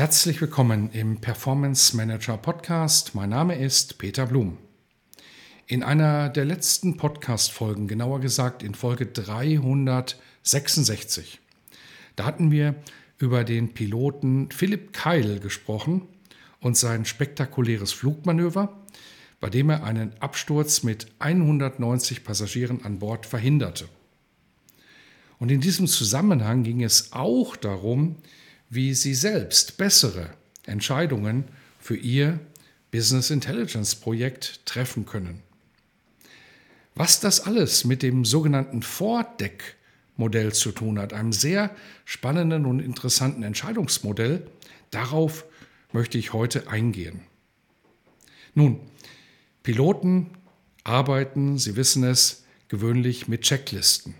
Herzlich willkommen im Performance Manager Podcast. Mein Name ist Peter Blum. In einer der letzten Podcast-Folgen, genauer gesagt in Folge 366, da hatten wir über den Piloten Philipp Keil gesprochen und sein spektakuläres Flugmanöver, bei dem er einen Absturz mit 190 Passagieren an Bord verhinderte. Und in diesem Zusammenhang ging es auch darum, wie Sie selbst bessere Entscheidungen für Ihr Business Intelligence Projekt treffen können. Was das alles mit dem sogenannten Vordeck-Modell zu tun hat, einem sehr spannenden und interessanten Entscheidungsmodell, darauf möchte ich heute eingehen. Nun, Piloten arbeiten, Sie wissen es, gewöhnlich mit Checklisten.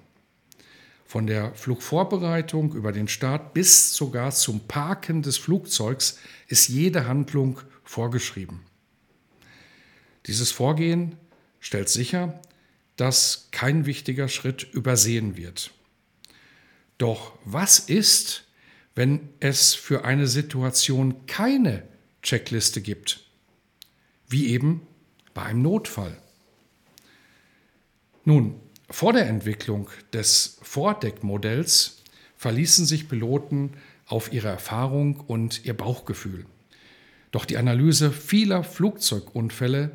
Von der Flugvorbereitung über den Start bis sogar zum Parken des Flugzeugs ist jede Handlung vorgeschrieben. Dieses Vorgehen stellt sicher, dass kein wichtiger Schritt übersehen wird. Doch was ist, wenn es für eine Situation keine Checkliste gibt? Wie eben bei einem Notfall. Nun, vor der Entwicklung des Vordeckmodells verließen sich Piloten auf ihre Erfahrung und ihr Bauchgefühl. Doch die Analyse vieler Flugzeugunfälle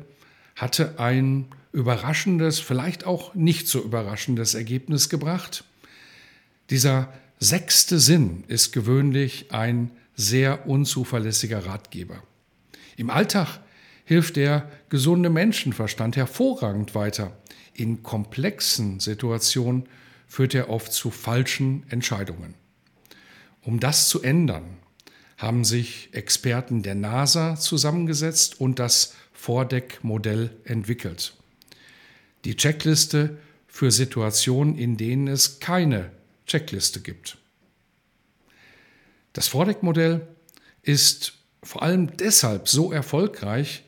hatte ein überraschendes, vielleicht auch nicht so überraschendes Ergebnis gebracht. Dieser sechste Sinn ist gewöhnlich ein sehr unzuverlässiger Ratgeber. Im Alltag hilft der gesunde Menschenverstand hervorragend weiter. In komplexen Situationen führt er oft zu falschen Entscheidungen. Um das zu ändern, haben sich Experten der NASA zusammengesetzt und das Vordeckmodell entwickelt. Die Checkliste für Situationen, in denen es keine Checkliste gibt. Das Vordeckmodell ist vor allem deshalb so erfolgreich,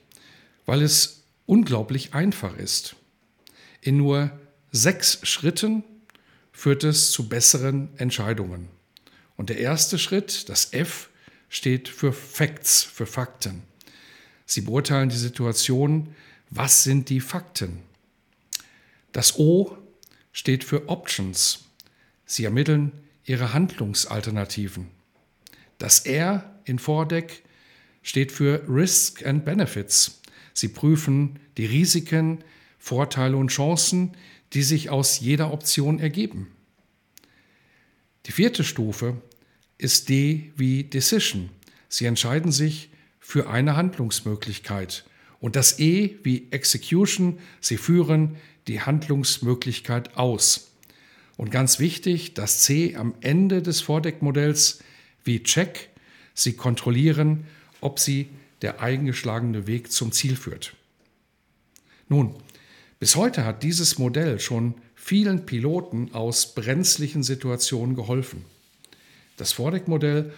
weil es unglaublich einfach ist. In nur sechs Schritten führt es zu besseren Entscheidungen. Und der erste Schritt, das F, steht für Facts, für Fakten. Sie beurteilen die Situation, was sind die Fakten. Das O steht für Options. Sie ermitteln ihre Handlungsalternativen. Das R in Vordeck steht für Risk and Benefits. Sie prüfen die Risiken, Vorteile und Chancen, die sich aus jeder Option ergeben. Die vierte Stufe ist D wie Decision. Sie entscheiden sich für eine Handlungsmöglichkeit. Und das E wie Execution, sie führen die Handlungsmöglichkeit aus. Und ganz wichtig, das C am Ende des Vordeckmodells wie Check, sie kontrollieren, ob sie der eingeschlagene Weg zum Ziel führt. Nun, bis heute hat dieses Modell schon vielen Piloten aus brenzlichen Situationen geholfen. Das Vordeckmodell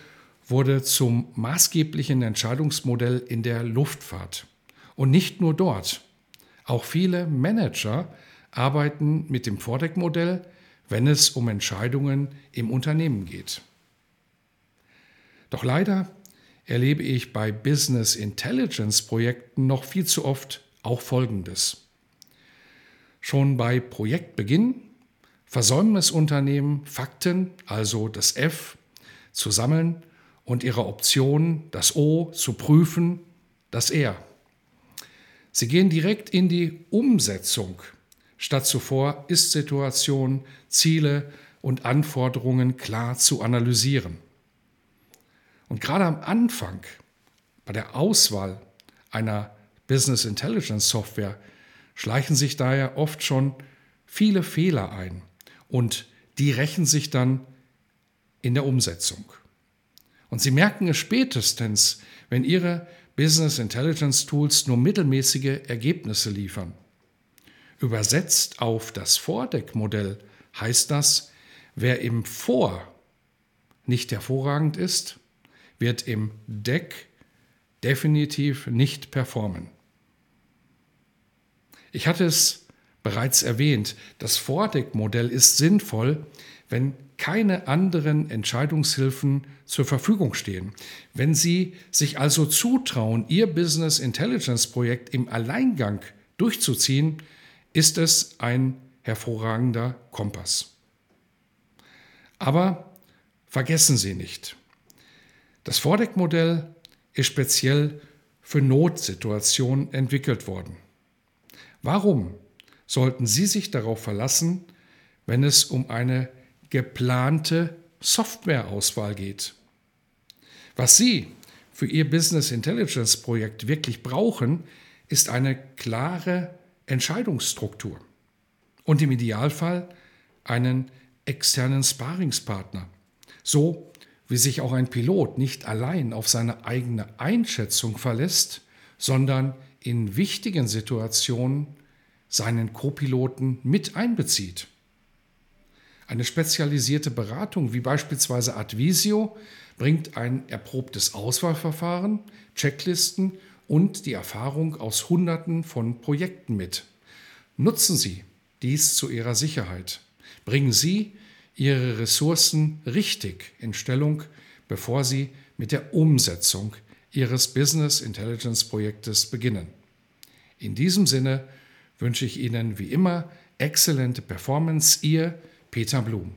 wurde zum maßgeblichen Entscheidungsmodell in der Luftfahrt. Und nicht nur dort. Auch viele Manager arbeiten mit dem Vordeckmodell, wenn es um Entscheidungen im Unternehmen geht. Doch leider erlebe ich bei Business Intelligence Projekten noch viel zu oft auch Folgendes. Schon bei Projektbeginn versäumen es Unternehmen, Fakten, also das F, zu sammeln und ihre Optionen, das O, zu prüfen, das R. Sie gehen direkt in die Umsetzung, statt zuvor Ist-Situation, Ziele und Anforderungen klar zu analysieren. Und gerade am Anfang, bei der Auswahl einer Business Intelligence Software, schleichen sich daher oft schon viele Fehler ein. und die rächen sich dann in der Umsetzung. Und Sie merken es spätestens, wenn Ihre Business Intelligence Tools nur mittelmäßige Ergebnisse liefern. Übersetzt auf das Vordeckmodell heißt das, wer im Vor nicht hervorragend ist, wird im Deck definitiv nicht performen. Ich hatte es bereits erwähnt, das Vordeckmodell ist sinnvoll, wenn keine anderen Entscheidungshilfen zur Verfügung stehen. Wenn Sie sich also zutrauen, Ihr Business Intelligence Projekt im Alleingang durchzuziehen, ist es ein hervorragender Kompass. Aber vergessen Sie nicht, das Vordeckmodell ist speziell für Notsituationen entwickelt worden. Warum sollten Sie sich darauf verlassen, wenn es um eine geplante Softwareauswahl geht? Was Sie für Ihr Business Intelligence Projekt wirklich brauchen, ist eine klare Entscheidungsstruktur und im Idealfall einen externen Sparingspartner. So wie sich auch ein Pilot nicht allein auf seine eigene Einschätzung verlässt, sondern in wichtigen Situationen seinen Copiloten mit einbezieht. Eine spezialisierte Beratung wie beispielsweise Advisio bringt ein erprobtes Auswahlverfahren, Checklisten und die Erfahrung aus Hunderten von Projekten mit. Nutzen Sie dies zu Ihrer Sicherheit. Bringen Sie Ihre Ressourcen richtig in Stellung, bevor Sie mit der Umsetzung Ihres Business Intelligence Projektes beginnen. In diesem Sinne wünsche ich Ihnen wie immer exzellente Performance. Ihr Peter Blum.